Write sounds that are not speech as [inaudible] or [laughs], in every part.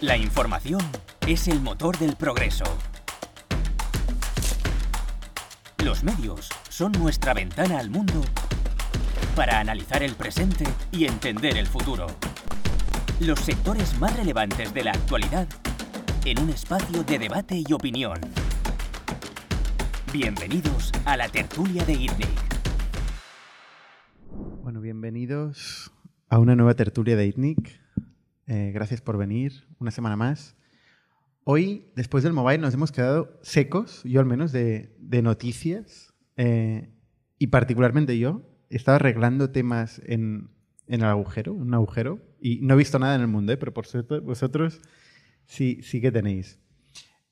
La información es el motor del progreso. Los medios son nuestra ventana al mundo para analizar el presente y entender el futuro. Los sectores más relevantes de la actualidad en un espacio de debate y opinión. Bienvenidos a la tertulia de ITNIC. Bueno, bienvenidos a una nueva tertulia de ITNIC. Eh, gracias por venir una semana más. Hoy, después del mobile, nos hemos quedado secos, yo al menos, de, de noticias. eh, y particularmente yo, estaba arreglando temas en, en el agujero, un agujero, y no he visto nada en el mundo, ¿eh? pero por suerte vosotros sí, sí que tenéis.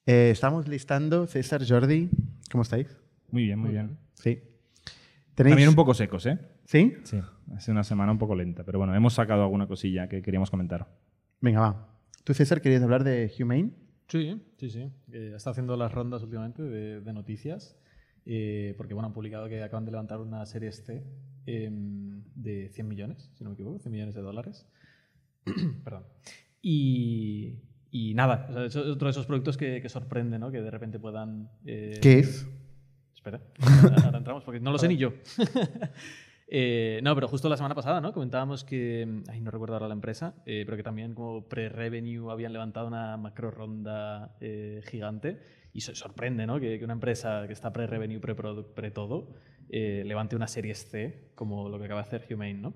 Eh, estamos listando, César, Jordi, ¿cómo estáis? Muy bien, muy bien. Sí. ¿Tenéis... También un poco secos, ¿eh? ¿Sí? Sí, ha sido una semana un poco lenta, pero bueno, hemos sacado alguna cosilla que queríamos comentar. Venga, va. ¿Tú, César, querías hablar de Humane? Sí, sí, sí. Eh, está haciendo las rondas últimamente de, de noticias. eh, porque bueno, han publicado que acaban de levantar una serie C em, de 100 millones, si no me equivoco, 100 millones de dólares. [clears throat] Perdón. Y, y nada, o sea, es otro de esos productos que, que sorprende, ¿no? Que de repente puedan... eh, ¿Qué es? Espera, [laughs] ahora entramos porque no lo sé ni yo. [laughs] Eh, no, pero justo la semana pasada, ¿no? Comentábamos que, ay, no recuerdo ahora la empresa, eh, pero que también como pre-revenue habían levantado una macro ronda eh, gigante y so- sorprende, ¿no? Que, que una empresa que está pre-revenue, pre-product, pre-todo, eh, levante una serie C como lo que acaba de hacer Humane, ¿no?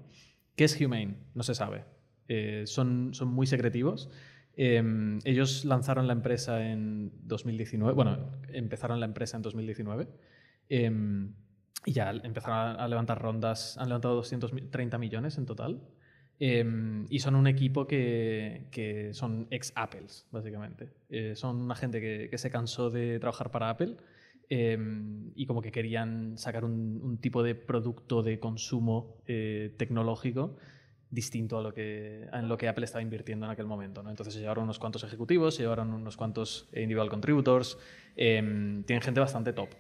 ¿Qué es Humane? No se sabe. Eh, son, son muy secretivos. Eh, ellos lanzaron la empresa en 2019, bueno, empezaron la empresa en 2019. Y ya empezaron a, a levantar rondas, han levantado 230 millones en total. Eh, y son un equipo que, que son ex-Apples, básicamente. Eh, son una gente que, que se cansó de trabajar para Apple eh, y como que querían sacar un, un tipo de producto de consumo eh, tecnológico distinto a lo que, en lo que Apple estaba invirtiendo en aquel momento. ¿no? Entonces se llevaron unos cuantos ejecutivos, se llevaron unos cuantos individual contributors, eh, tienen gente bastante top.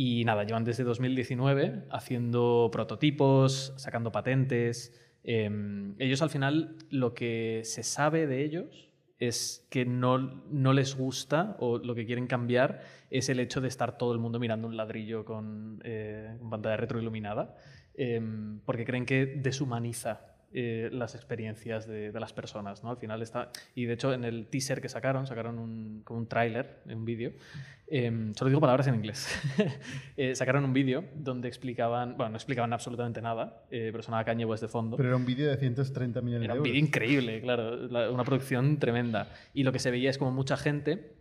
Y nada, llevan desde 2019 haciendo prototipos, sacando patentes. Eh, ellos al final lo que se sabe de ellos es que no, no les gusta o lo que quieren cambiar es el hecho de estar todo el mundo mirando un ladrillo con, eh, pantalla retroiluminada, eh, porque creen que deshumaniza eh, las experiencias de, de las personas. ¿no? Al final está. Y de hecho, en el teaser que sacaron, sacaron un, como un tráiler, un vídeo. eh, solo digo palabras en inglés. [laughs] Eh, sacaron un vídeo donde explicaban. Bueno, no explicaban absolutamente nada, eh, pero sonaba Kanye West de fondo. Pero era un vídeo de 130 millones Era de un euros. vídeo increíble, claro, la- una producción tremenda. Y lo que se veía es como mucha gente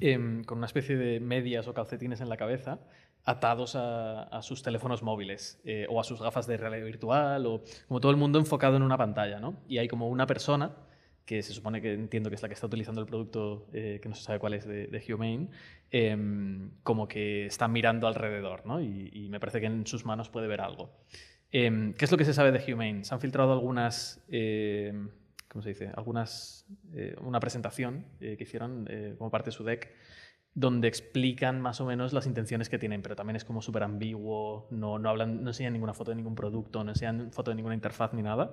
em, con una especie de medias o calcetines en la cabeza atados a, sus teléfonos móviles eh, o a sus gafas de realidad virtual o como todo el mundo enfocado en una pantalla, ¿no? Y hay como una persona que se supone que entiendo que es la que está utilizando el producto, eh, que no se sabe cuál es de, de Humane, em, como que está mirando alrededor, ¿no? Y, me parece que en sus manos puede ver algo. Em, ¿Qué es lo que se sabe de Humane? Se han filtrado algunas, em, ¿cómo se dice? Algunas, eh, una presentación que hicieron como parte de su deck donde explican más o menos las intenciones que tienen, pero también es como súper ambiguo, no, no, hablan, no enseñan ninguna foto de ningún producto, no enseñan foto de ninguna interfaz ni nada,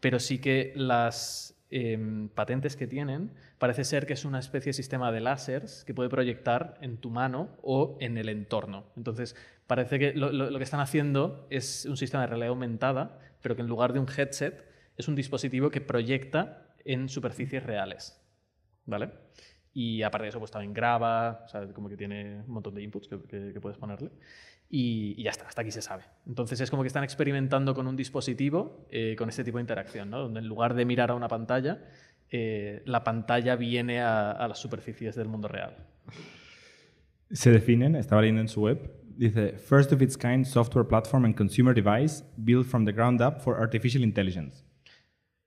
pero sí que las em, patentes que tienen parece ser que es una especie de sistema de láseres que puede proyectar en tu mano o en el entorno. Entonces, parece que lo, que están haciendo es un sistema de realidad aumentada, pero que en lugar de un headset es un dispositivo que proyecta en superficies reales. ¿Vale? Y aparte de eso, pues también graba, o sea, como que tiene un montón de inputs que, que- que puedes ponerle. Y, y ya está, hasta aquí se sabe. Entonces es como que están experimentando con un dispositivo eh, con este tipo de interacción, ¿no? donde en lugar de mirar a una pantalla, eh, la pantalla viene a, a las superficies del mundo real. Se definen, estaba leyendo en su web, dice, First of its kind software platform and consumer device built from the ground up for artificial intelligence.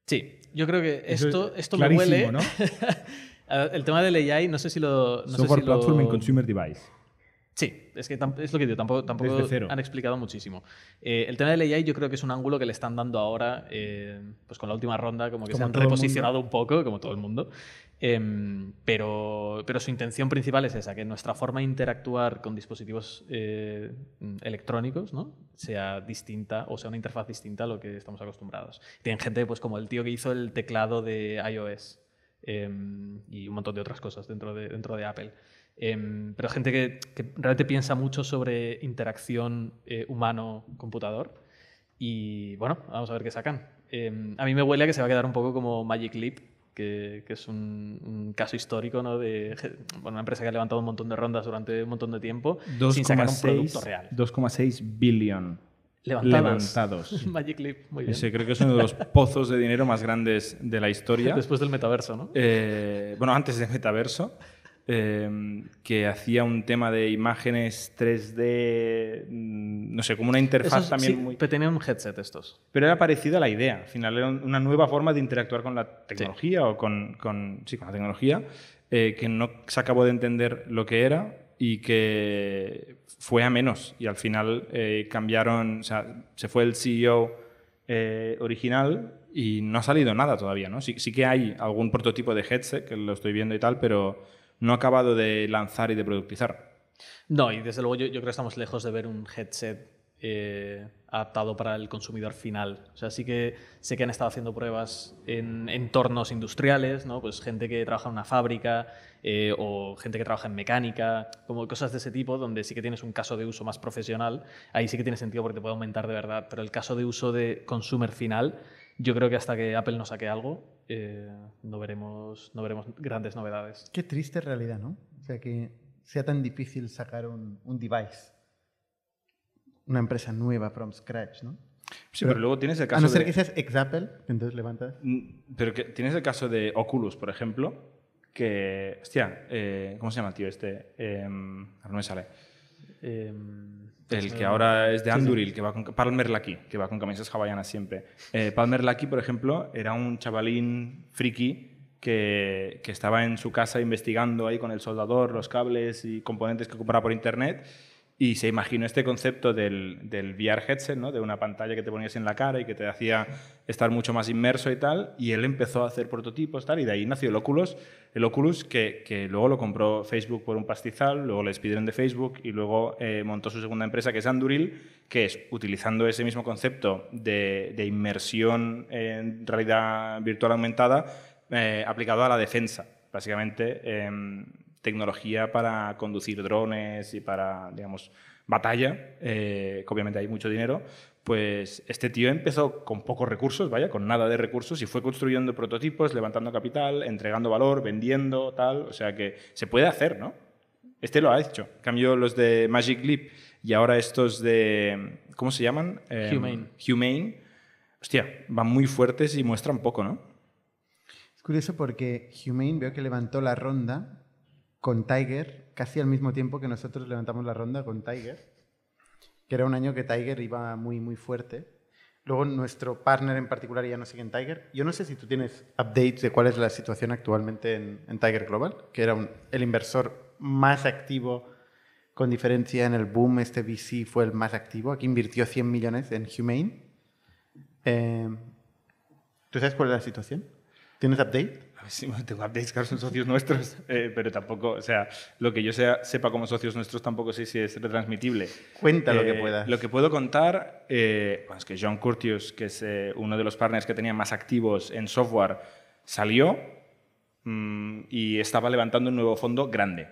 Sí, yo creo que Eso esto, es esto me huele. ¿no? [laughs] A- El tema del AI, no sé si lo. No sé software si lo- platform and consumer device. Sí, es que es lo que digo, tampoco, tampoco han explicado muchísimo. Eh, el tema del AI yo creo que es un ángulo que le están dando ahora, eh, pues con la última ronda, como que Como se han reposicionado un poco, como todo el mundo. Em, pero, pero su intención principal es esa, que nuestra forma de interactuar con dispositivos eh, electrónicos ¿no? sea distinta o sea una interfaz distinta a lo que estamos acostumbrados. Tienen gente pues, como el tío que hizo el teclado de iOS. Em, y un montón de otras cosas dentro de, dentro de Apple. Em, pero gente que, que, realmente piensa mucho sobre interacción eh, humano-computador. Y bueno, vamos a ver qué sacan. Em, a mí me huele a que se va a quedar un poco como Magic Leap, que, que es un, un, caso histórico ¿no? de bueno, una empresa que ha levantado un montón de rondas durante un montón de tiempo sin sacar un producto real. 2,6 billón levantados. levantados. [laughs] Magic Leap, muy bien. Ese creo que es uno de los pozos de dinero más grandes de la historia. Después del metaverso, ¿no? Eh, bueno, antes del metaverso. Eh, que hacía un tema de imágenes 3D, mm, no sé, como una interfaz Esos, también sí, muy... Pero tenían un headset estos. Pero era parecida a la idea. Al final era una nueva forma de interactuar con la tecnología o con, con, sí, con la tecnología, eh, que no se acabó de entender lo que era y que fue a menos. Y al final eh, cambiaron, o sea, se fue el CEO eh, original y no ha salido nada todavía. ¿no? Sí, sí que hay algún prototipo de headset, que lo estoy viendo y tal, pero no ha acabado de lanzar y de productizar. No, y desde luego yo, yo creo que estamos lejos de ver un headset eh, adaptado para el consumidor final. O sea, sí que sé que han estado haciendo pruebas en entornos industriales, ¿no? Pues gente que trabaja en una fábrica eh, o gente que trabaja en mecánica, como cosas de ese tipo, donde sí que tienes un caso de uso más profesional. Ahí sí que tiene sentido porque te puede aumentar de verdad. Pero el caso de uso de consumer final, yo creo que hasta que Apple no saque algo, eh, no, veremos, no veremos grandes novedades. Qué triste realidad, ¿no? O sea, que sea tan difícil sacar un, un device una empresa nueva from scratch, ¿no? Sí, pero, pero luego tienes el caso A no ser de... que seas ex-Apple, entonces levantas... Pero que tienes el caso de Oculus, por ejemplo, que... Hostia, eh, ¿cómo se llama el tío este? Eh, no me sale. Eh, el que ahora es de Anduril, que va con Palmer Lucky, que va con camisas hawaianas siempre. Eh, Palmer Lucky, por ejemplo, era un chavalín friki que, que, estaba en su casa investigando ahí con el soldador los cables y componentes que compraba por internet y se imaginó este concepto del, del, VR headset, ¿no? de una pantalla que te ponías en la cara y que te hacía estar mucho más inmerso y tal, y él empezó a hacer prototipos tal, y de ahí nació el Oculus, el Oculus que, que luego lo compró Facebook por un pastizal, luego le despidieron de Facebook y luego eh, montó su segunda empresa que es Anduril, que es utilizando ese mismo concepto de, de inmersión en realidad virtual aumentada eh, aplicado a la defensa, básicamente. Eh, tecnología para conducir drones y para, digamos, batalla, eh, que obviamente hay mucho dinero, pues este tío empezó con pocos recursos, vaya, con nada de recursos y fue construyendo prototipos, levantando capital, entregando valor, vendiendo, tal, o sea que se puede hacer, ¿no? Este lo ha hecho. Cambio los de Magic Leap y ahora estos de, ¿cómo se llaman? Eh, Humane. Humane. Hostia, van muy fuertes y muestran poco, ¿no? Es curioso porque Humane veo que levantó la ronda con Tiger, casi al mismo tiempo que nosotros levantamos la ronda con Tiger, que era un año que Tiger iba muy, muy fuerte. Luego nuestro partner en particular ya no sigue en Tiger. Yo no sé si tú tienes updates de cuál es la situación actualmente en, Tiger Global, que era el inversor más activo con diferencia en el boom. Este VC fue el más activo. Aquí invirtió 100 millones en Humane. Eh, ¿Tú sabes cuál es la situación? ¿Tienes update? Sí, tengo updates, claro, son socios nuestros, [laughs] eh, pero tampoco, o sea, lo que yo sea, sepa como socios nuestros tampoco sé si es retransmitible. Cuenta eh, lo que puedas. Lo que puedo contar, eh, bueno, es que John Curtius, que es eh, uno de los partners que tenía más activos en software, salió mmm, y estaba levantando un nuevo fondo grande.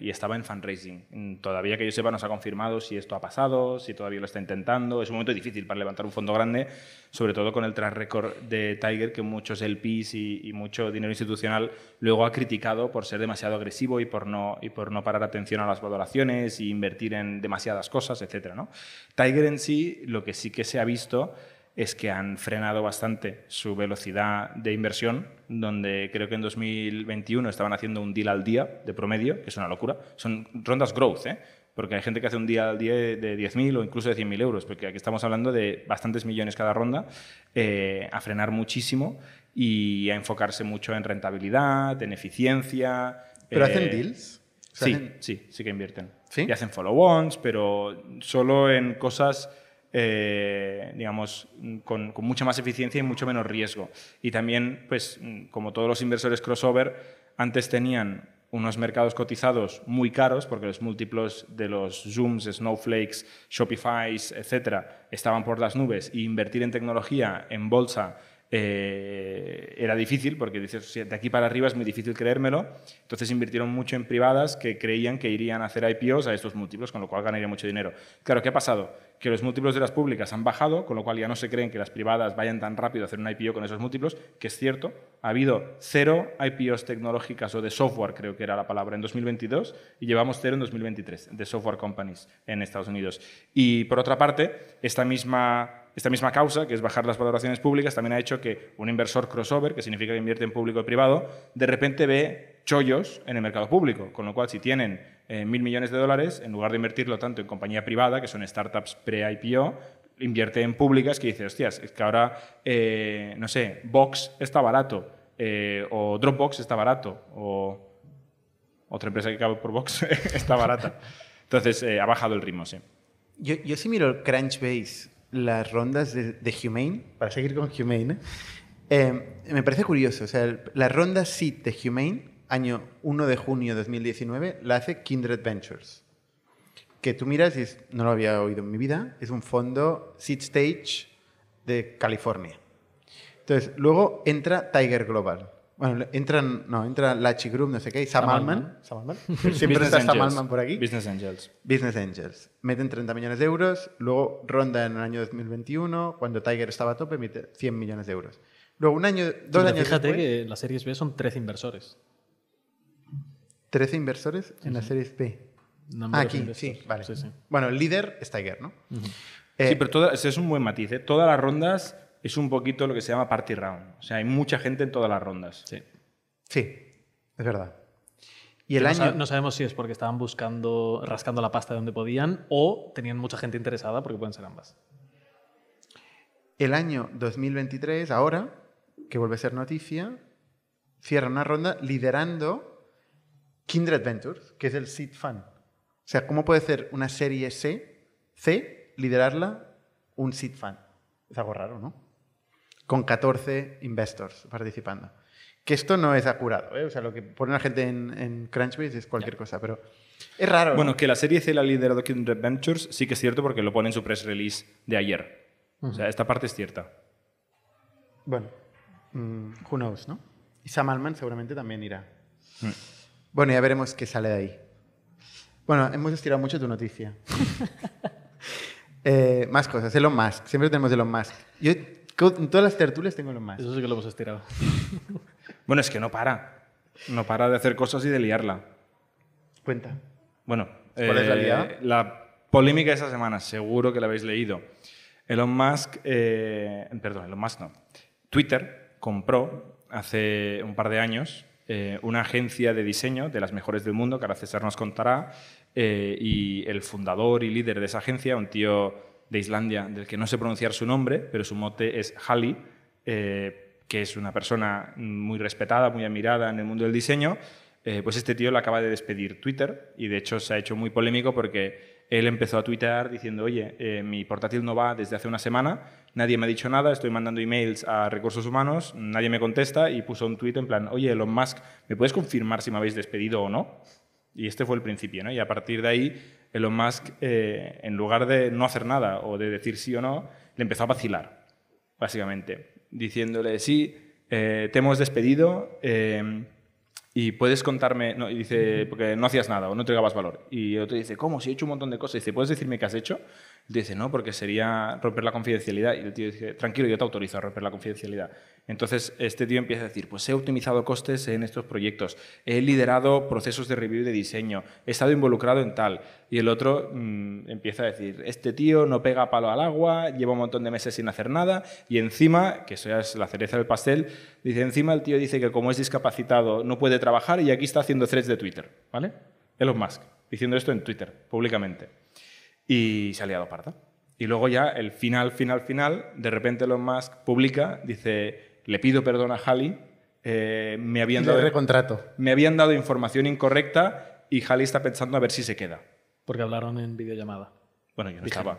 Y estaba en fundraising. Todavía que yo sepa no se ha confirmado si esto ha pasado, si todavía lo está intentando. Es un momento difícil para levantar un fondo grande, sobre todo con el track record de Tiger, que muchos LPs y, y mucho dinero institucional luego ha criticado por ser demasiado agresivo y por no, y por no parar atención a las valoraciones y invertir en demasiadas cosas, etc. ¿no? Tiger en sí, lo que sí que se ha visto es que han frenado bastante su velocidad de inversión, donde creo que en 2021 estaban haciendo un deal al día de promedio, que es una locura. Son rondas growth, ¿eh? porque hay gente que hace un día al día de 10.000 o incluso de 100.000 euros, porque aquí estamos hablando de bastantes millones cada ronda, eh, a frenar muchísimo y a enfocarse mucho en rentabilidad, en eficiencia. ¿Pero eh, hacen deals? O sea, sí, hacen... sí, sí que invierten. ¿Sí? Y hacen follow-ons, pero solo en cosas eh, digamos, con, con, mucha más eficiencia y mucho menos riesgo. Y también, pues, como todos los inversores crossover, antes tenían unos mercados cotizados muy caros, porque los múltiplos de los Zooms, Snowflakes, Shopify, etcétera, estaban por las nubes, y invertir en tecnología, en bolsa, eh, era difícil, porque dices, de aquí para arriba es muy difícil creérmelo. Entonces invirtieron mucho en privadas que creían que irían a hacer IPOs a estos múltiplos, con lo cual ganaría mucho dinero. Claro, ¿qué ha pasado? Que los múltiplos de las públicas han bajado, con lo cual ya no se creen que las privadas vayan tan rápido a hacer un IPO con esos múltiplos, que es cierto. Ha habido cero IPOs tecnológicas o de software, creo que era la palabra, en 2022 y llevamos cero en 2023 de software companies en Estados Unidos. Y por otra parte, esta misma esta misma causa, que es bajar las valoraciones públicas, también ha hecho que un inversor crossover, que significa que invierte en público y privado, de repente ve chollos en el mercado público. Con lo cual, si tienen eh, mil millones de dólares, en lugar de invertirlo tanto en compañía privada, que son startups pre-IPO, invierte en públicas que dice, hostias, es que ahora, eh, no sé, Box está barato, eh, o Dropbox está barato, o otra empresa que cabe por Box [laughs] está barata. Entonces, ha bajado el ritmo, sí. Yo, yo sí miro Crunchbase las rondas de, Humane, para seguir con Humane, eh, me parece curioso. O sea, la ronda SEED de Humane, año 1 de junio de 2019, la hace Kindred Ventures. Que tú miras y no lo había oído en mi vida, es un fondo Seed Stage de California. Entonces, luego entra Tiger Global. Bueno, entran, no, entra Lachi Group, no sé qué, y Sam. [laughs] Siempre está Sam Altman por aquí. Business Angels. Business Angels. Meten 30 millones de euros, luego ronda en el año 2021, cuando Tiger estaba a tope, mete 100 millones de euros. Luego, un año, dos años Fíjate que las series B son 13 inversores. 13 inversores en la series B. Ah, aquí, sí, vale. Bueno, el líder es Tiger, ¿no? sí, pero todo, ese es un buen matiz. ¿eh? Todas las rondas es un poquito lo que se llama party round. O sea, hay mucha gente en todas las rondas. Sí. Sí, es verdad. Y el año... no, sabemos si es porque estaban buscando, rascando la pasta de donde podían o tenían mucha gente interesada, porque pueden ser ambas. El año 2023, ahora, que vuelve a ser noticia, cierra una ronda liderando Kindred Ventures, que es el Seed Fund. O sea, ¿cómo puede ser una serie C, C, liderarla un Seed Fund? Es algo raro, ¿no? Con 14 investors participando. Que esto no es acurado, ¿eh? o sea, lo que pone la gente en, Crunchbase es cualquier cosa, pero es raro. Bueno, que la serie C la liderado Kindred Ventures sí que es cierto porque lo pone en su press release de ayer. O sea, esta parte es cierta. Bueno, mm, who knows, ¿no? Y Sam Altman seguramente también irá. Mm. Bueno, ya veremos qué sale de ahí. Bueno, hemos estirado mucho tu noticia. [laughs] Eh, más cosas. Elon Musk. Siempre tenemos Elon Musk. Yo en todas las tertulias tengo lo más. Eso sí que lo hemos estirado. [laughs] bueno, es que no para. No para de hacer cosas y de liarla. Cuenta. Bueno, ¿cuál es la eh, La polémica de esa semana, seguro que la habéis leído. Elon Musk, eh, perdón, Elon Musk no. Twitter compró hace un par de años eh, una agencia de diseño de las mejores del mundo, que ahora César nos contará, y el fundador y líder de esa agencia, un tío de Islandia, del que no sé pronunciar su nombre, pero su mote es Hali, eh, que es una persona muy respetada, muy admirada en el mundo del diseño, eh, pues este tío le acaba de despedir Twitter y de hecho se ha hecho muy polémico porque él empezó a tuitear diciendo, oye, eh, mi portátil no va desde hace una semana, nadie me ha dicho nada, estoy mandando emails a recursos humanos, nadie me contesta y puso un tuit en plan, oye, Elon Musk, ¿me puedes confirmar si me habéis despedido o no? Y este fue el principio, ¿no? Y a partir de ahí Elon Musk, eh, en lugar de no hacer nada o de decir sí o no, le empezó a vacilar, básicamente, diciéndole, sí, eh, te hemos despedido eh, y puedes contarme, no, y dice, porque no hacías nada o no entregabas valor. Y otro dice, ¿cómo? Si he hecho un montón de cosas. Y dice, ¿puedes decirme qué has hecho? Dice, no, porque sería romper la confidencialidad. Y el tío dice, tranquilo, yo te autorizo a romper la confidencialidad. Entonces, este tío empieza a decir, pues he optimizado costes en estos proyectos, he liderado procesos de review de diseño, he estado involucrado en tal. Y el otro mm, empieza a decir, este tío no pega palo al agua, lleva un montón de meses sin hacer nada, y encima, que eso ya es la cereza del pastel, dice, encima el tío dice que como es discapacitado no puede trabajar y aquí está haciendo threads de Twitter, ¿vale? Elon Musk, diciendo esto en Twitter, públicamente y se ha liado parda. Y luego ya el final, final, final, de repente Elon Musk publica, dice, le pido perdón a Halley, eh, me, habían dado, me habían dado información incorrecta y Halley está pensando a ver si se queda. Porque hablaron en videollamada. Bueno, yo no estaba.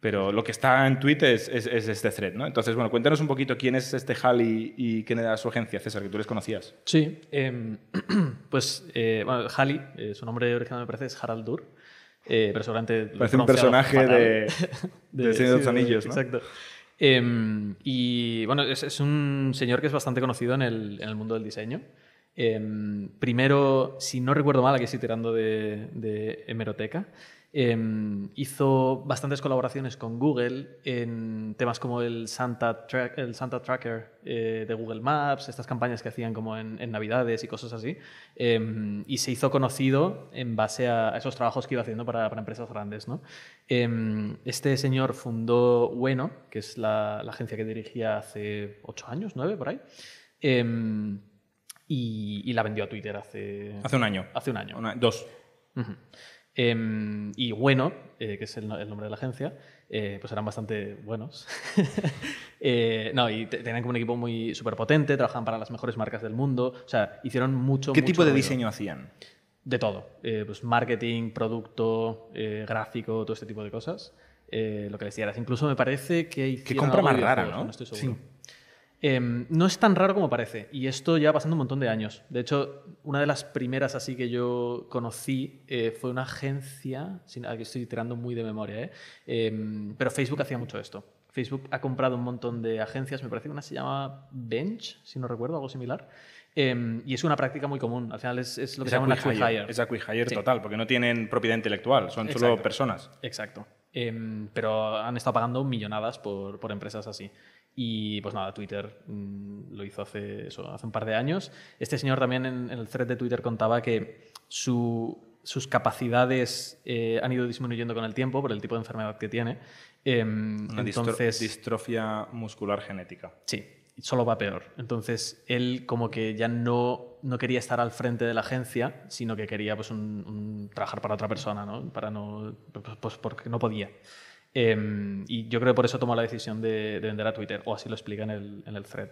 Pero lo que está en Twitter es, es, este thread, ¿no? Entonces, bueno, cuéntanos un poquito quién es este Halley y quién era su agencia, César, que tú les conocías. Sí, em, [clears throat] pues eh, bueno, Halley, eh, su nombre original me parece es Harald Dur. Eh, pero seguramente Parece un personaje de, [laughs] [laughs] de, Señor de los Anillos, ¿no? Exacto. Em, y bueno, es, es un señor que es bastante conocido en el, en el mundo del diseño. Em, primero, si no recuerdo mal, aquí estoy tirando de, de hemeroteca, em, hizo bastantes colaboraciones con Google en temas como el Santa, Tra- el Santa Tracker eh, de Google Maps, estas campañas que hacían como en, en Navidades y cosas así. Em, y se hizo conocido en base a esos trabajos que iba haciendo para, para empresas grandes. ¿no? Em, este señor fundó Bueno, que es la, la agencia que dirigía hace ocho años, nueve por ahí. Y, y la vendió a Twitter hace, Hace un año. hace un año. Una- dos. Em, y bueno, eh, que es el, no- el nombre de la agencia, eh, pues eran bastante buenos. [laughs] Eh, no, y te- tenían como un equipo muy súper potente, trabajaban para las mejores marcas del mundo, o sea, hicieron mucho. ¿Qué mucho tipo de ruido. diseño hacían? De todo. Eh, pues marketing, producto, gráfico, todo este tipo de cosas. Eh, lo que les dieras. Incluso me parece que hicieron compra más rara, videojuegos, ¿no? estoy seguro. Em, no es tan raro como parece. Y esto ya pasando un montón de años. De hecho, una de las primeras así que yo conocí eh, fue una agencia, aquí estoy tirando muy de memoria, ¿eh? Em, pero Facebook hacía mucho esto. Facebook ha comprado un montón de agencias, me parece que una se llama Bench, si no recuerdo, algo similar. Em, y es una práctica muy común. Al final es, es lo que se llama una acquihire, acquihire. Es Sí. total, porque no tienen propiedad intelectual, son solo Exacto. personas. Exacto. Em, pero han estado pagando millonadas por, por empresas así. Y pues nada, Twitter mm, lo hizo hace, eso, hace un par de años. Este señor también en, en el thread de Twitter contaba que su- sus capacidades eh, han ido disminuyendo con el tiempo por el tipo de enfermedad que tiene. Em, Una entonces, distrofia muscular genética. Sí, solo va peor. Entonces, él como que ya no, no quería estar al frente de la agencia, sino que quería pues, un- un- trabajar para otra persona, ¿no? Para no, pues, pues porque no podía. Em, y yo creo que por eso tomó la decisión de, de vender a Twitter, o así lo explica en el, en el thread.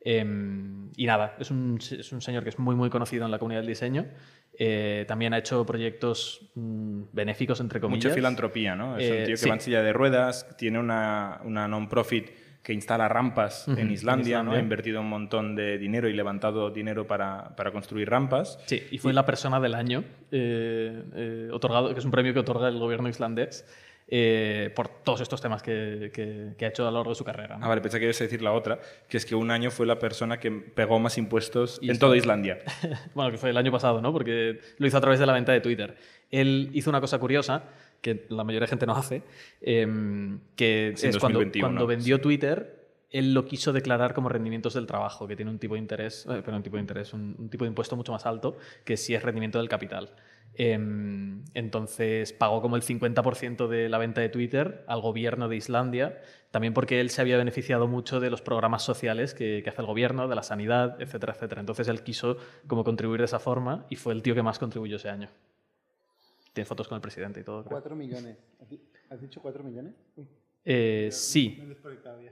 Em, y nada, es un, es un señor que es muy, muy conocido en la comunidad del diseño. Eh, también ha hecho proyectos mm, benéficos, entre comillas. Mucha filantropía, ¿no? Es Eh, un tío que sí. va en silla de ruedas, tiene una, una non-profit que instala rampas Ujú, en en Islandia, ¿no? Islandia. Ha invertido un montón de dinero y levantado dinero para, para construir rampas. Sí, y fue la persona del año eh, eh, otorgado, que es un premio que otorga el gobierno islandés eh, por todos estos temas que, que- que ha hecho a lo largo de su carrera. ¿no? Ah, vale, pensé que ibas a decir la otra, que es que un año fue la persona que pegó más impuestos Y en toda Islandia. [laughs] Bueno, que fue el año pasado, ¿no? Porque lo hizo a través de la venta de Twitter. Él hizo una cosa curiosa que la mayoría de gente no hace, em, que Es en es cuando, 2021, cuando vendió Twitter, él lo quiso declarar como rendimientos del trabajo, que tiene un tipo de interés, eh, pero un tipo de interés, un, un tipo de impuesto mucho más alto que si es rendimiento del capital. Em, entonces pagó como el 50% de la venta de Twitter al gobierno de Islandia, también porque él se había beneficiado mucho de los programas sociales que, que hace el gobierno, de la sanidad, etcétera, etcétera. Entonces él quiso como contribuir de esa forma y fue el tío que más contribuyó ese año. Tiene fotos con el presidente y todo. creo. 4 millones. ¿Has dicho 4 millones? Eh, sí.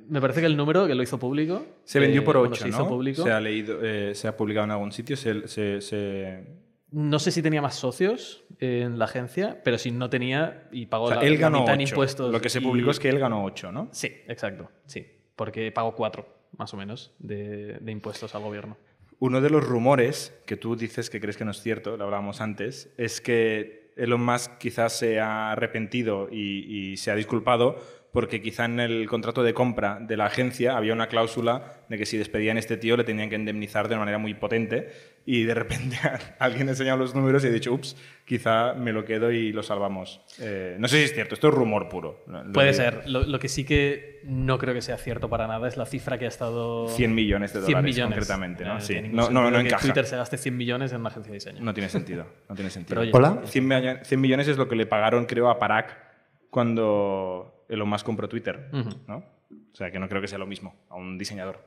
Me parece que el número que lo hizo público. Se vendió eh, por bueno, 8, se ¿no? hizo público. Se ha leído, eh, se ha publicado en algún sitio, se, se- se- No sé si tenía más socios en la agencia, pero si no tenía y pagó o sea, la, él la ganó mitad en 8. impuestos. Lo que se y- publicó es que él ganó 8, ¿no? Sí, exacto. Sí. Porque pagó cuatro, más o menos, de, de impuestos al gobierno. Uno de los rumores que tú dices que crees que no es cierto, lo hablábamos antes, es que Elon Musk quizás se ha arrepentido y, y se ha disculpado porque quizá en el contrato de compra de la agencia había una cláusula de que si despedían a este tío le tenían que indemnizar de una manera muy potente y de repente [laughs] alguien ha enseñado los números y ha dicho, ups, quizá me lo quedo y lo salvamos. Eh, no sé si es cierto, esto es rumor puro. Lo Puede digo. ser. Lo, lo que sí que no creo que sea cierto para nada es la cifra que ha estado... 100 millones de 100 dólares millones. concretamente, ¿no? Eh, Sí. No, no, no que encaja. Twitter se gaste 100 millones en una agencia de diseño. No tiene sentido, no tiene sentido. Pero oye, Hola. 100, millo- 100 millones es lo que le pagaron, creo, a Parag cuando Elon Musk compró Twitter, Ujú. ¿no? O sea, que no creo que sea lo mismo a un diseñador.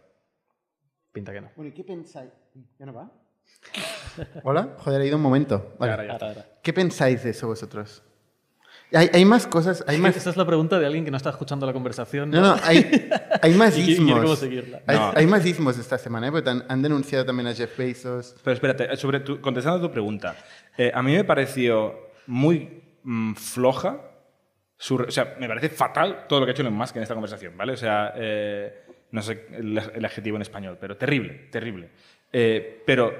Pinta que no. Bueno, ¿y qué pensáis? ¿Ya no va? [laughs] Hola. Joder, he ido un momento. Vale. Ahora ya está. Ahora, ahora. ¿Qué pensáis de eso vosotros? Hay, hay más cosas, hay [laughs] más... Esta es la pregunta de alguien que no está escuchando la conversación. No, no, hay, hay [laughs] más ismos. seguirla. Hay, No. hay más ismos esta semana, ¿eh? Porque han, han denunciado también a Jeff Bezos. Pero espérate, sobre tu- contestando a tu pregunta, eh, a mí me pareció muy mm, floja, su re- o sea, me parece fatal todo lo que ha hecho Elon Musk en esta conversación, ¿vale? O sea, eh, no sé el, el adjetivo en español, pero terrible, terrible. Eh, pero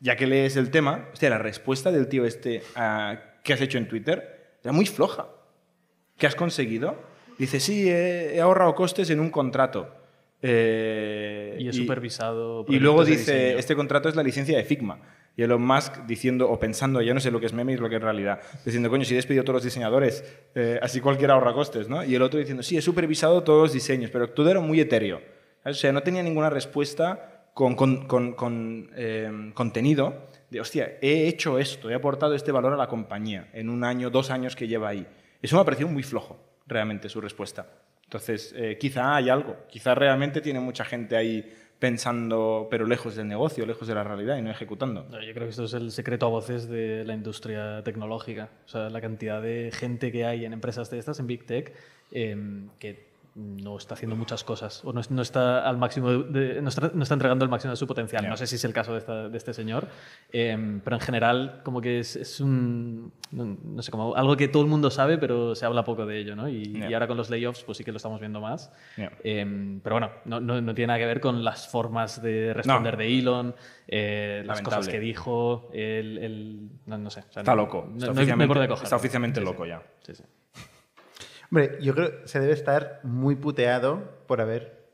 ya que lees el tema, hostia, la respuesta del tío este a ¿qué has hecho en Twitter? Era muy floja. ¿Qué has conseguido? Dice, sí, he, he ahorrado costes en un contrato. Eh, Y he supervisado Y luego dice, este contrato es la licencia de Figma. Y Elon Musk diciendo, o pensando, ya no sé lo que es meme y lo que es realidad, diciendo, coño, si he despedido a todos los diseñadores, eh, así cualquiera ahorra costes, ¿no? Y el otro diciendo, sí, he supervisado todos los diseños, pero todo era muy etéreo. O sea, no tenía ninguna respuesta con, con- con- eh, contenido de, hostia, he hecho esto, he aportado este valor a la compañía en un año, dos años que lleva ahí. Eso me ha muy flojo, realmente, su respuesta. Entonces, eh, quizá hay algo, quizá realmente tiene mucha gente ahí pensando, pero lejos del negocio, lejos de la realidad y no ejecutando. Yo creo que esto es el secreto a voces de la industria tecnológica. O sea, la cantidad de gente que hay en empresas de estas, en Big Tech, em, que no está haciendo muchas cosas o no, es- no está al máximo de- no, está, no está entregando el máximo de su potencial. No sé si es el caso de, esta- de este señor, em, pero en general como que es, es un no, no sé como algo que todo el mundo sabe, pero se habla poco de ello, ¿no? Y, ahora con los layoffs pues sí que lo estamos viendo más. Ya. Em, pero bueno, no, no, no tiene nada que ver con las formas de responder de Elon, eh, las cosas que dijo, el, el- no, sé. o sea, Está loco. Está, oficialmente, por dónde cogerlo. está oficialmente Sí, sí. loco ya. Sí, sí. Hombre, yo creo que se debe estar muy puteado por haber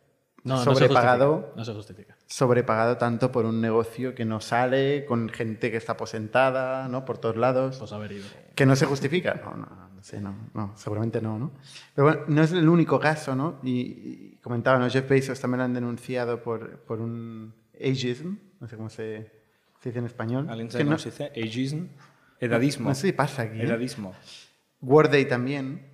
No, no se sobrepagado, justifica, No se justifica. sobrepagado tanto por un negocio que no sale, con gente que está aposentada, ¿no? Por todos lados. Pues haber ido. ¿Que no se justifica? No, no, no sé, no, no, seguramente no, ¿no? Pero bueno, no es el único caso, ¿no? Y, y comentaba, ¿no? Jeff Bezos también lo han denunciado por, por un ageism, no sé cómo se, se dice en español. ¿Alguien sabe que cómo no, se dice? Ageism. Edadismo. no sé si pasa aquí. ¿eh? Edadismo. Worday también.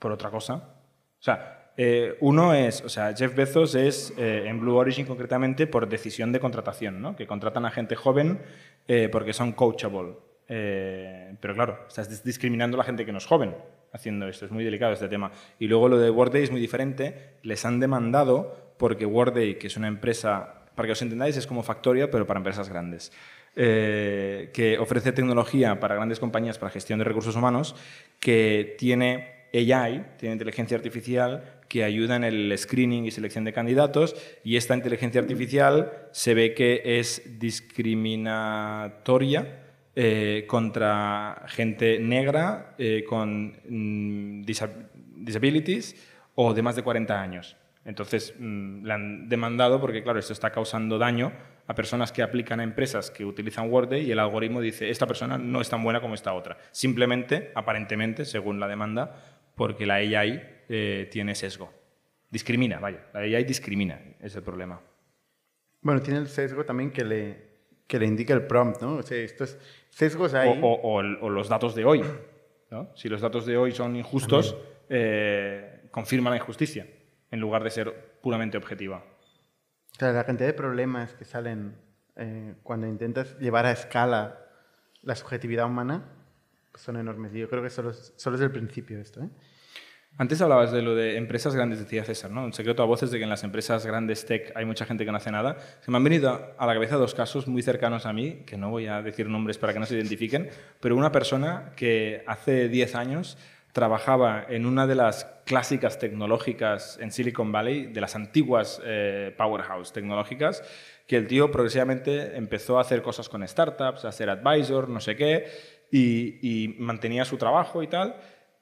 Por otra cosa. O sea, eh, uno es, o sea, Jeff Bezos es eh, en Blue Origin concretamente por decisión de contratación, ¿no? Que contratan a gente joven eh, porque son coachable. Eh, pero claro, estás dis- discriminando a la gente que no es joven haciendo esto. Es muy delicado este tema. Y luego lo de Workday es muy diferente. Les han demandado porque Workday, que es una empresa, para que os entendáis, es como Factoria, pero para empresas grandes. eh, que ofrece tecnología para grandes compañías para gestión de recursos humanos, que tiene AI, tiene inteligencia artificial, que ayuda en el screening y selección de candidatos, y esta inteligencia artificial se ve que es discriminatoria eh, contra gente negra eh, con mm, disa- disabilities o de más de 40 años. Entonces, mm, la han demandado porque, claro, esto está causando daño a personas que aplican a empresas que utilizan Workday y el algoritmo dice, esta persona no es tan buena como esta otra. Simplemente, aparentemente, según la demanda, porque la AI eh, tiene sesgo. Discrimina, vaya. La AI discrimina, es el problema. Bueno, tiene el sesgo también que le, que le indica el prompt, ¿no? O sea, estos sesgos hay... O, o- o o los datos de hoy. ¿no? Si los datos de hoy son injustos, eh, confirman la injusticia, en lugar de ser puramente objetiva. Claro, la cantidad de problemas que salen eh, cuando intentas llevar a escala la subjetividad humana son enormes. Yo creo que solo es, solo es el principio esto. ¿eh? Antes hablabas de lo de empresas grandes, decía César, ¿no? Un secreto a voces de que en las empresas grandes tech hay mucha gente que no hace nada. Se me han venido a la cabeza dos casos muy cercanos a mí, que no voy a decir nombres para que no se identifiquen, pero una persona que hace 10 años trabajaba en una de las clásicas tecnológicas en Silicon Valley, de las antiguas eh, powerhouse tecnológicas, que el tío progresivamente empezó a hacer cosas con startups, a ser advisor, no sé qué, y, y mantenía su trabajo y tal.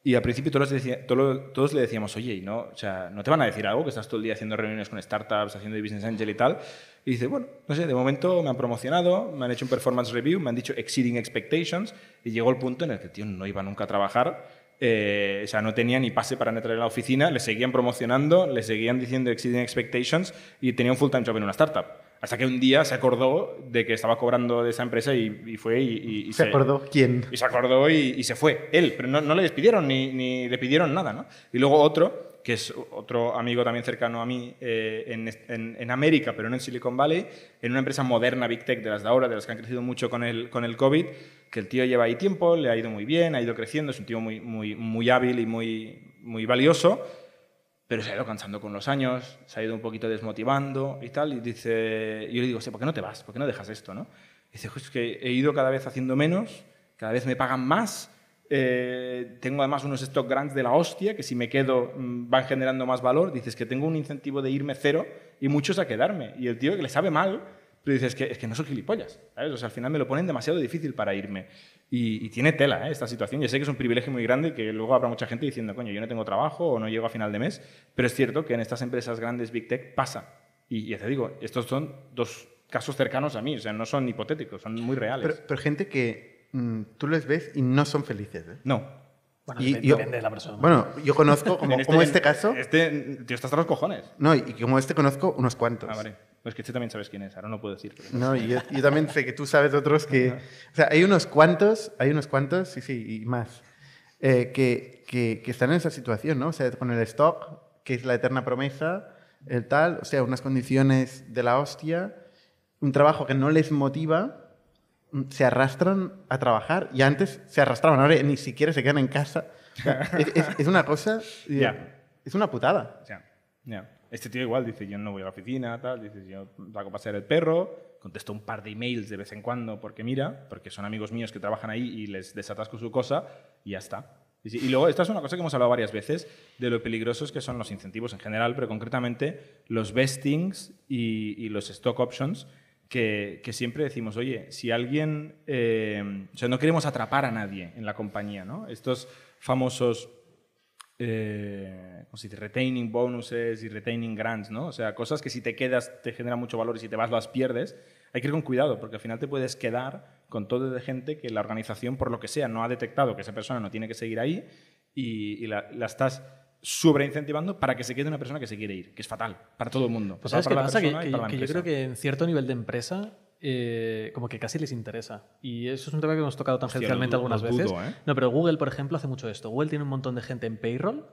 Y al principio todos, decía- todos, todos le decíamos, oye, ¿y no, o sea, ¿no te van a decir algo? Que estás todo el día haciendo reuniones con startups, haciendo business angel y tal. Y dice, bueno, no sé, de momento me han promocionado, me han hecho un performance review, me han dicho exceeding expectations, y llegó el punto en el que tío no iba nunca a trabajar, eh, o sea, no tenía ni pase para entrar en la oficina, le seguían promocionando, le seguían diciendo exceeding expectations, y tenía un full-time job en una startup. Hasta que un día se acordó de que estaba cobrando de esa empresa y, y fue y, y- y ¿Se acordó quién? y se acordó y, y se fue. Él, pero no, no le despidieron ni, ni le pidieron nada. ¿no? Y luego otro, que es otro amigo también cercano a mí eh, en, en- en América, pero no en Silicon Valley, en una empresa moderna, Big Tech, de las de ahora, de las que han crecido mucho con el, con el COVID, que el tío lleva ahí tiempo, le ha ido muy bien, ha ido creciendo, es un tío muy, muy, muy hábil y muy, muy valioso, pero se ha ido cansando con los años, se ha ido un poquito desmotivando y tal, y dice, yo le digo, "Hostia, ¿por qué no te vas? ¿Por qué no dejas esto? ¿no? Y dice, "Jo, es que he ido cada vez haciendo menos, cada vez me pagan más, eh, tengo además unos stock grants de la hostia, que si me quedo mm, van generando más valor, dices que tengo un incentivo de irme cero y muchos a quedarme. Y el tío que le sabe mal, pero dices que es que no soy gilipollas, ¿sabes? O sea, al final me lo ponen demasiado difícil para irme. Y, y tiene tela ¿eh? esta situación. Yo sé que es un privilegio muy grande que luego habrá mucha gente diciendo, coño, yo no tengo trabajo o no llego a final de mes, pero es cierto que en estas empresas grandes, Big Tech, pasa. Y ya te digo, estos son dos casos cercanos a mí, o sea, no son hipotéticos, son muy reales. Pero, pero gente que mm, tú les ves y no son felices. ¿eh? no. Bueno, Y yo- depende de la persona. Bueno, yo conozco, [laughs] como, En como este caso, Este, tío, estás hasta los cojones. no, y como este conozco unos cuantos. Ah, vale. Pues que este también sabes quién es, ahora no puedo decir. pero- No, y yo, yo también sé que tú sabes otros que... O sea, hay unos cuantos, hay unos cuantos, sí, sí, y más, eh, que, que, que están en esa situación, ¿no? O sea, con el stock, que es la eterna promesa, el tal, o sea, unas condiciones de la hostia, un trabajo que no les motiva, se arrastran a trabajar y antes se arrastraban, ahora ni siquiera se quedan en casa. O sea, [laughs] es, es- es una cosa... Ya. Es una putada. Sea, ya. Este tío igual dice, yo no voy a la oficina, tal, dice, yo a pasear el perro, contesto un par de emails de vez en cuando porque mira, porque son amigos míos que trabajan ahí y les desatasco su cosa y ya está. Y luego, esta es una cosa que hemos hablado varias veces, de lo peligrosos que son los incentivos en general, pero concretamente los vestings y, y los stock options, que, siempre decimos, oye, si alguien, eh, o sea, no queremos atrapar a nadie en la compañía, ¿no? Estos famosos eh, ¿cómo se dice? retaining bonuses y retaining grants, ¿no? O sea, cosas que si te quedas te generan mucho valor y si te vas las pierdes. Hay que ir con cuidado porque al final te puedes quedar con todo de gente que la organización, por lo que sea, no ha detectado que esa persona no tiene que seguir ahí y, la estás sobreincentivando para que se quede una persona que se quiere ir, que es fatal para todo el mundo. Pues ¿Sabes qué la pasa? Que, persona y que- para la que yo creo que en cierto nivel de empresa, eh, como que casi les interesa. Y eso es un tema que hemos tocado tangencialmente algunas veces. dudo, ¿eh? No, pero Google, por ejemplo, hace mucho esto. Google tiene un montón de gente en payroll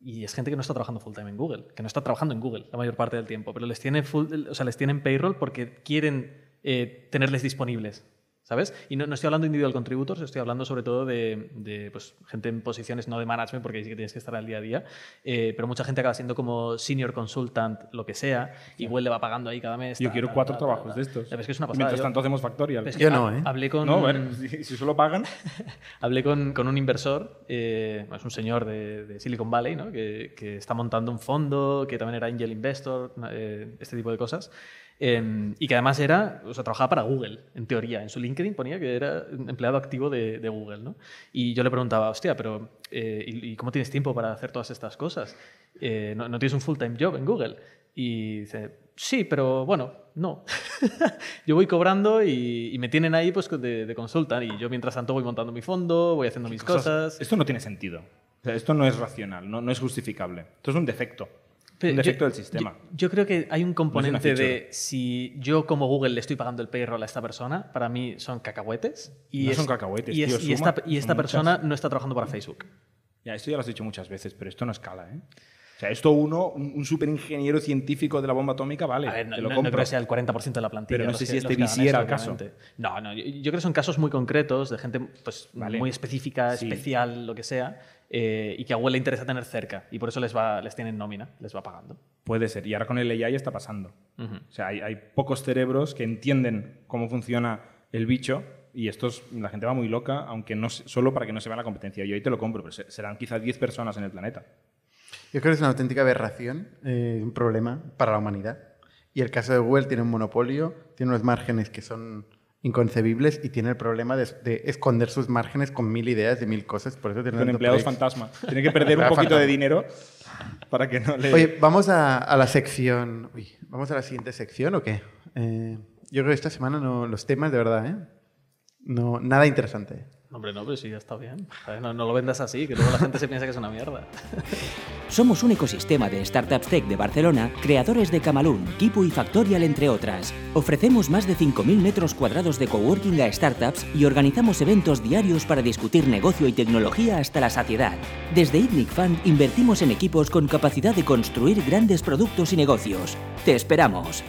y es gente que no está trabajando full time en Google, que no está trabajando en Google la mayor parte del tiempo, pero les tiene, full, o sea, les tienen payroll porque quieren eh, tenerles disponibles. ¿Sabes? Y no, no estoy hablando de individual contributors, estoy hablando sobre todo de, de, pues, gente en posiciones no de management, porque ahí sí que tienes que estar al día a día, eh, pero mucha gente acaba siendo como senior consultant, lo que sea, y Google le va pagando ahí cada mes. Yo ta, quiero ta, cuatro ta, ta, trabajos ta. de estos. Ves que es una pasada. Mientras Yo- tanto hacemos Factorial. es que Yo no, ¿eh? Hablé con, No, bueno, [laughs] si, si solo pagan... [laughs] hablé con, con un inversor, eh, es un señor de, de Silicon Valley, ¿no? que, que está montando un fondo, que también era angel investor, eh, este tipo de cosas. Eh, y que además era, o sea, trabajaba para Google, en teoría. En su LinkedIn ponía que era empleado activo de, de Google. ¿no? Y yo le preguntaba, hostia, pero eh, ¿y, cómo tienes tiempo para hacer todas estas cosas? Eh, ¿no, ¿No tienes un full-time job en Google? Y dice, sí, pero bueno, no. [laughs] yo voy cobrando y, y me tienen ahí pues de, de consulta y yo mientras tanto voy montando mi fondo, voy haciendo mis cosas. Esto no tiene sentido. O sea, esto no es racional, no, no es justificable. Esto es un defecto. Pero un yo- defecto del sistema. Yo, yo creo que hay un componente de si yo como Google le estoy pagando el payroll a esta persona, para mí son cacahuetes. Y No es- son cacahuetes, y, es- tío, y esta, y persona muchas. no está trabajando para Facebook. Ya, esto ya lo has dicho muchas veces, pero esto no escala, ¿eh? O sea, esto uno, un, un super ingeniero científico de la bomba atómica, vale, A ver, no, te lo no- no compro. creo que sea el 40% de la plantilla. Pero no sé que- si este VC era el caso. No, no, yo, yo creo que son casos muy concretos de gente pues, Vale. muy específica, Sí. especial, lo que sea, eh, y que a Google le interesa tener cerca. Y por eso les, va, les tienen nómina, les va pagando. Puede ser. Y ahora con el AI está pasando. Ujú. O sea, hay, hay pocos cerebros que entienden cómo funciona el bicho y estos, la gente va muy loca, aunque no solo para que no se vea la competencia. Yo ahí te lo compro, pero se- serán quizás 10 personas en el planeta. Yo creo que es una auténtica aberración, eh, un problema para la humanidad. Y el caso de Google tiene un monopolio, tiene unos márgenes que son inconcebibles y tiene el problema de, de esconder sus márgenes con mil ideas de mil cosas. Por eso tiene Con empleados proyecto. fantasma. Tiene que perder [laughs] un poquito de fantasma. dinero para que no le... Oye, vamos a, a la sección. Uy, ¿Vamos a la siguiente sección o qué? Eh, yo creo que esta semana no, los temas, de verdad, ¿eh? No, nada interesante. Hombre, no, pero sí, ya está bien. No lo vendas así, que luego la gente se piensa que es una mierda. [laughs] Somos un ecosistema de startups tech de Barcelona, creadores de Camalún, Kipu y Factorial, entre otras. Ofrecemos más de 5.000 metros cuadrados de coworking a startups y organizamos eventos diarios para discutir negocio y tecnología hasta la saciedad. Desde ITNIC Fund invertimos en equipos con capacidad de construir grandes productos y negocios. ¡Te esperamos!